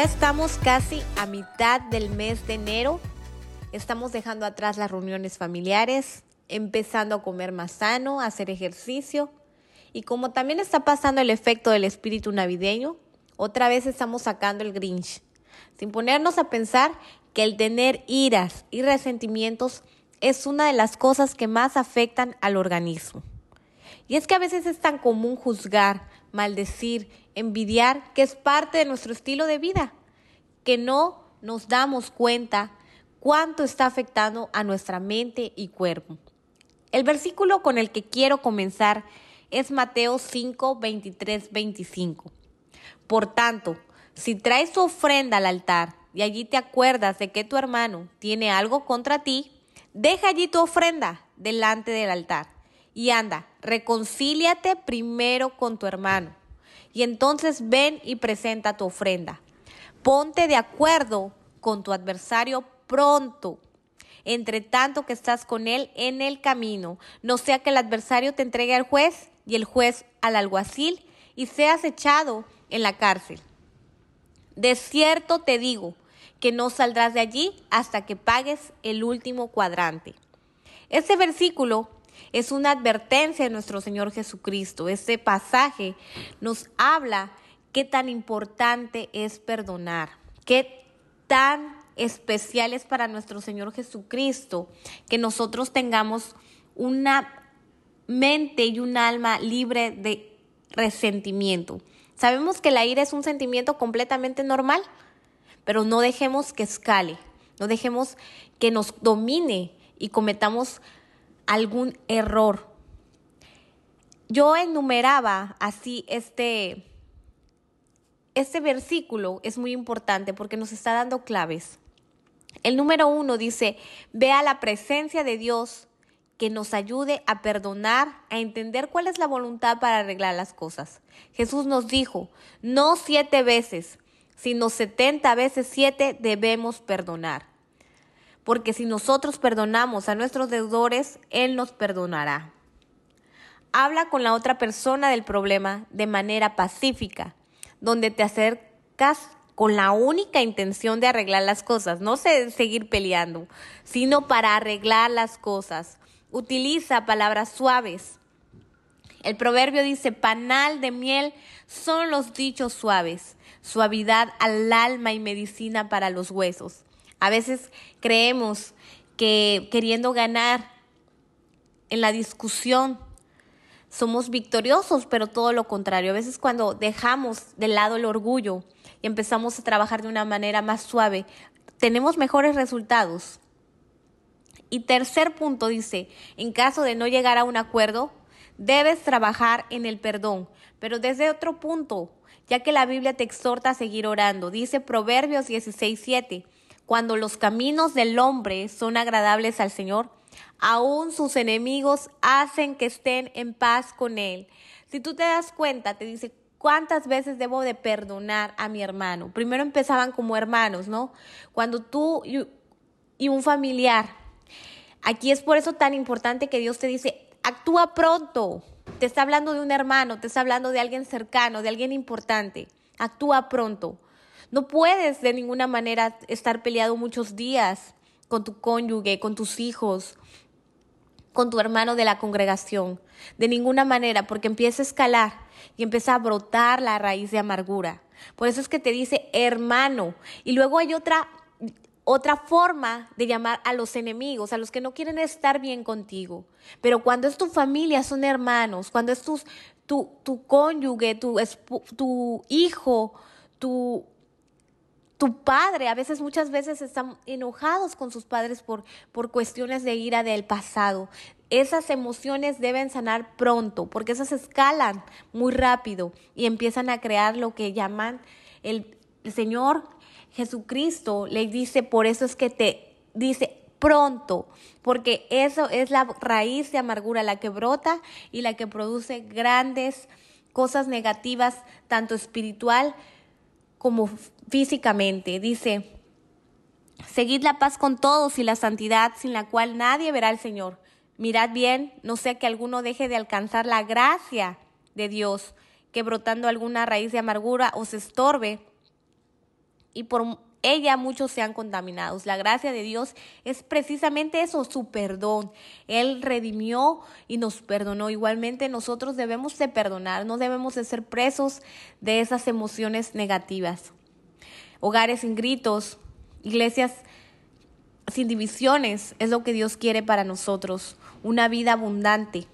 Ya estamos casi a mitad del mes de enero. Estamos dejando atrás las reuniones familiares, empezando a comer más sano, a hacer ejercicio. Y como también está pasando el efecto del espíritu navideño, otra vez estamos sacando el Grinch, sin ponernos a pensar que el tener iras y resentimientos es una de las cosas que más afectan al organismo. Y es que a veces es tan común juzgar, maldecir, envidiar, que es parte de nuestro estilo de vida, que no nos damos cuenta cuánto está afectando a nuestra mente y cuerpo. El versículo con el que quiero comenzar es Mateo 5, 23, 25. Por tanto, si traes tu ofrenda al altar y allí te acuerdas de que tu hermano tiene algo contra ti, deja allí tu ofrenda delante del altar y anda, reconcíliate primero con tu hermano y entonces ven y presenta tu ofrenda. Ponte de acuerdo con tu adversario pronto, entre tanto que estás con él en el camino, no sea que el adversario te entregue al juez y el juez al alguacil y seas echado en la cárcel. De cierto te digo que no saldrás de allí hasta que pagues el último cuadrante. Este versículo es una advertencia de nuestro Señor Jesucristo. Este pasaje nos habla qué tan importante es perdonar, qué tan especial es para nuestro Señor Jesucristo que nosotros tengamos una mente y un alma libre de resentimiento. Sabemos que la ira es un sentimiento completamente normal, pero no dejemos que escale, no dejemos que nos domine y cometamos algún error. Yo enumeraba así este, este versículo, es muy importante porque nos está dando claves. El número uno dice, vea la presencia de Dios que nos ayude a perdonar, a entender cuál es la voluntad para arreglar las cosas. Jesús nos dijo, no siete veces, sino setenta veces siete debemos perdonar porque si nosotros perdonamos a nuestros deudores, Él nos perdonará. Habla con la otra persona del problema de manera pacífica, donde te acercas con la única intención de arreglar las cosas, no seguir peleando, sino para arreglar las cosas. Utiliza palabras suaves. El proverbio dice, panal de miel son los dichos suaves, suavidad al alma y medicina para los huesos. A veces creemos que queriendo ganar en la discusión somos victoriosos, pero todo lo contrario. A veces cuando dejamos de lado el orgullo y empezamos a trabajar de una manera más suave, tenemos mejores resultados. Y tercer punto dice, en caso de no llegar a un acuerdo, debes trabajar en el perdón, pero desde otro punto, ya que la Biblia te exhorta a seguir orando. Dice Proverbios 16:7, cuando los caminos del hombre son agradables al Señor, aún sus enemigos hacen que estén en paz con Él. Si tú te das cuenta, te dice, ¿cuántas veces debo de perdonar a mi hermano? Primero empezaban como hermanos, ¿no? Cuando tú y un familiar, aquí es por eso tan importante que Dios te dice, actúa pronto. Te está hablando de un hermano, te está hablando de alguien cercano, de alguien importante. Actúa pronto. No puedes de ninguna manera estar peleado muchos días con tu cónyuge, con tus hijos, con tu hermano de la congregación. De ninguna manera, porque empieza a escalar y empieza a brotar la raíz de amargura. Por eso es que te dice hermano. Y luego hay otra, otra forma de llamar a los enemigos, a los que no quieren estar bien contigo. Pero cuando es tu familia, son hermanos. Cuando es tu, tu, cónyuge, tu, tu hijo, tu tu padre, a veces muchas veces están enojados con sus padres por, por cuestiones de ira del pasado. Esas emociones deben sanar pronto, porque esas escalan muy rápido y empiezan a crear lo que llaman el, el Señor Jesucristo le dice, por eso es que te dice pronto, porque eso es la raíz de amargura, la que brota y la que produce grandes cosas negativas, tanto espiritual como físicamente. Dice, seguid la paz con todos y la santidad sin la cual nadie verá al Señor. Mirad bien, no sea que alguno deje de alcanzar la gracia de Dios, que brotando alguna raíz de amargura os estorbe y por ella muchos sean contaminados. La gracia de Dios es precisamente eso, su perdón. Él redimió y nos perdonó. Igualmente nosotros debemos de perdonar, no debemos de ser presos de esas emociones negativas. Hogares sin gritos, iglesias sin divisiones es lo que Dios quiere para nosotros, una vida abundante.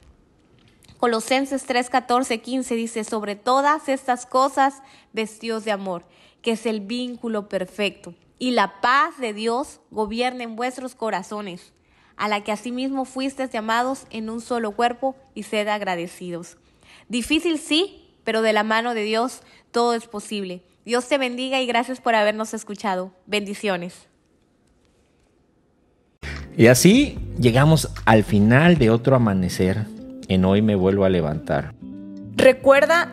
Colosenses 3, 14, 15 dice, sobre todas estas cosas, vestidos de amor que es el vínculo perfecto. Y la paz de Dios gobierne en vuestros corazones, a la que asimismo fuisteis llamados en un solo cuerpo y sed agradecidos. Difícil sí, pero de la mano de Dios todo es posible. Dios te bendiga y gracias por habernos escuchado. Bendiciones. Y así llegamos al final de otro amanecer. En hoy me vuelvo a levantar. Recuerda